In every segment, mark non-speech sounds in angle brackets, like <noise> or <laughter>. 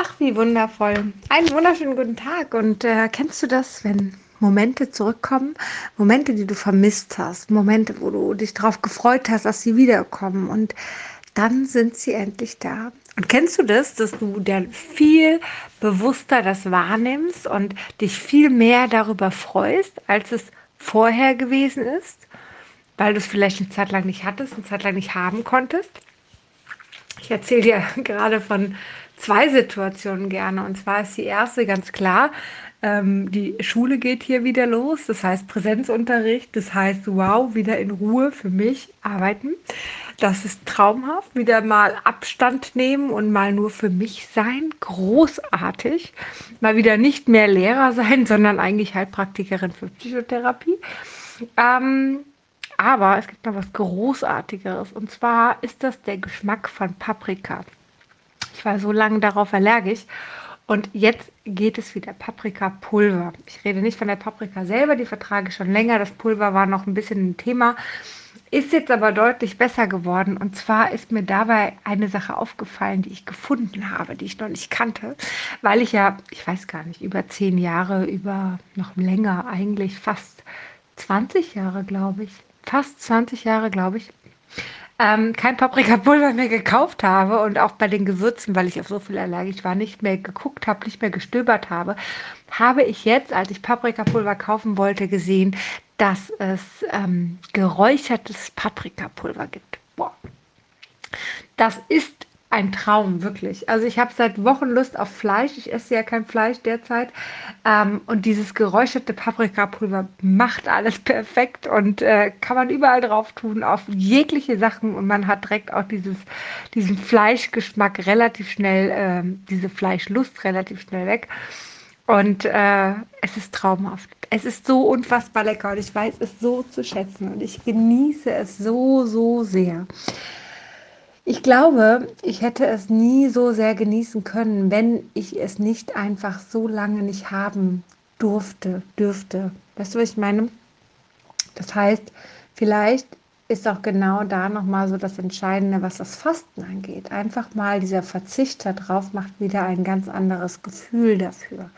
Ach, wie wundervoll. Einen wunderschönen guten Tag. Und äh, kennst du das, wenn Momente zurückkommen? Momente, die du vermisst hast. Momente, wo du dich darauf gefreut hast, dass sie wiederkommen. Und dann sind sie endlich da. Und kennst du das, dass du dann viel bewusster das wahrnimmst und dich viel mehr darüber freust, als es vorher gewesen ist? Weil du es vielleicht eine Zeit lang nicht hattest, eine Zeit lang nicht haben konntest? Ich erzähle dir <laughs> gerade von zwei Situationen gerne. Und zwar ist die erste ganz klar, ähm, die Schule geht hier wieder los. Das heißt Präsenzunterricht. Das heißt, wow, wieder in Ruhe für mich arbeiten. Das ist traumhaft. Wieder mal Abstand nehmen und mal nur für mich sein. Großartig. Mal wieder nicht mehr Lehrer sein, <laughs> sondern eigentlich Heilpraktikerin für Psychotherapie. Ähm, aber es gibt noch was Großartigeres. Und zwar ist das der Geschmack von Paprika. Ich war so lange darauf allergisch. Und jetzt geht es wieder Paprikapulver. Ich rede nicht von der Paprika selber, die vertrage ich schon länger. Das Pulver war noch ein bisschen ein Thema. Ist jetzt aber deutlich besser geworden. Und zwar ist mir dabei eine Sache aufgefallen, die ich gefunden habe, die ich noch nicht kannte, weil ich ja, ich weiß gar nicht, über zehn Jahre, über noch länger, eigentlich fast 20 Jahre, glaube ich, fast 20 Jahre, glaube ich, ähm, kein Paprikapulver mehr gekauft habe und auch bei den Gewürzen, weil ich auf so viel allergisch war, nicht mehr geguckt habe, nicht mehr gestöbert habe, habe ich jetzt, als ich Paprikapulver kaufen wollte, gesehen, dass es ähm, geräuchertes Paprikapulver gibt. Boah. Das ist ein Traum, wirklich. Also ich habe seit Wochen Lust auf Fleisch. Ich esse ja kein Fleisch derzeit. Ähm, und dieses geräucherte Paprikapulver macht alles <laughs> perfekt und äh, kann man überall drauf tun, auf jegliche Sachen. Und man hat direkt auch dieses, diesen Fleischgeschmack relativ schnell, äh, diese Fleischlust relativ schnell weg. Und äh, es ist traumhaft. Es ist so unfassbar lecker und ich weiß es so zu schätzen und ich genieße es so, so sehr. Ich glaube, ich hätte es nie so sehr genießen können, wenn ich es nicht einfach so lange nicht haben durfte, dürfte. Weißt du, was ich meine? Das heißt, vielleicht ist auch genau da nochmal so das Entscheidende, was das Fasten angeht. Einfach mal dieser Verzicht darauf macht wieder ein ganz anderes Gefühl dafür.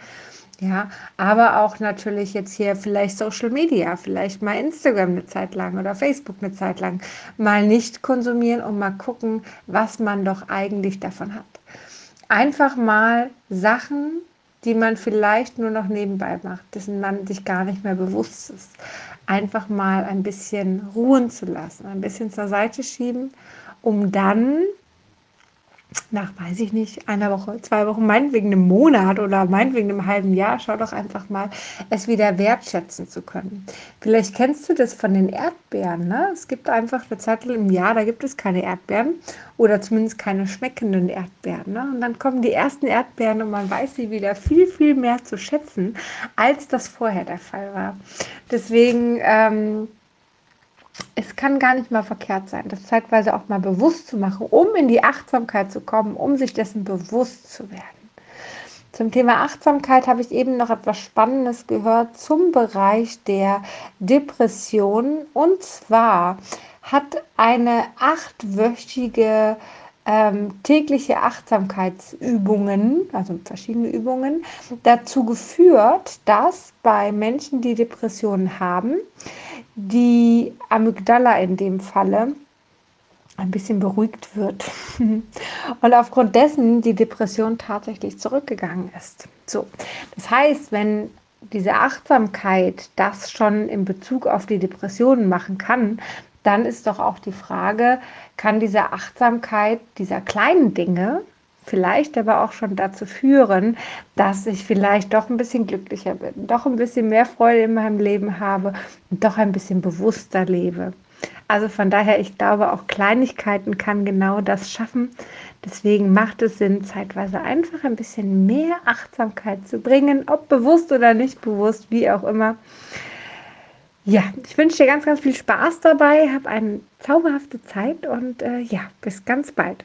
Ja, aber auch natürlich jetzt hier vielleicht Social Media, vielleicht mal Instagram eine Zeit lang oder Facebook eine Zeit lang mal nicht konsumieren und mal gucken, was man doch eigentlich davon hat. Einfach mal Sachen, die man vielleicht nur noch nebenbei macht, dessen man sich gar nicht mehr bewusst ist, einfach mal ein bisschen ruhen zu lassen, ein bisschen zur Seite schieben, um dann nach, weiß ich nicht, einer Woche, zwei Wochen, meinetwegen einem Monat oder meinetwegen einem halben Jahr, schau doch einfach mal, es wieder wertschätzen zu können. Vielleicht kennst du das von den Erdbeeren. Ne? Es gibt einfach eine Zeit im Jahr, da gibt es keine Erdbeeren oder zumindest keine schmeckenden Erdbeeren. Ne? Und dann kommen die ersten Erdbeeren und man weiß sie wieder viel, viel mehr zu schätzen, als das vorher der Fall war. Deswegen, ähm, es kann gar nicht mal verkehrt sein, das zeitweise auch mal bewusst zu machen, um in die Achtsamkeit zu kommen, um sich dessen bewusst zu werden. Zum Thema Achtsamkeit habe ich eben noch etwas Spannendes gehört zum Bereich der Depression. Und zwar hat eine achtwöchige ähm, tägliche Achtsamkeitsübungen, also verschiedene Übungen, dazu geführt, dass bei Menschen, die Depressionen haben, die Amygdala in dem Falle ein bisschen beruhigt wird. <laughs> Und aufgrund dessen die Depression tatsächlich zurückgegangen ist. So, das heißt, wenn diese Achtsamkeit das schon in Bezug auf die Depressionen machen kann, dann ist doch auch die Frage, kann diese Achtsamkeit dieser kleinen Dinge vielleicht aber auch schon dazu führen, dass ich vielleicht doch ein bisschen glücklicher bin, doch ein bisschen mehr Freude in meinem Leben habe und doch ein bisschen bewusster lebe. Also von daher, ich glaube, auch Kleinigkeiten kann genau das schaffen. Deswegen macht es Sinn, zeitweise einfach ein bisschen mehr Achtsamkeit zu bringen, ob bewusst oder nicht bewusst, wie auch immer. Ja, ich wünsche dir ganz, ganz viel Spaß dabei, hab eine zauberhafte Zeit und äh, ja, bis ganz bald.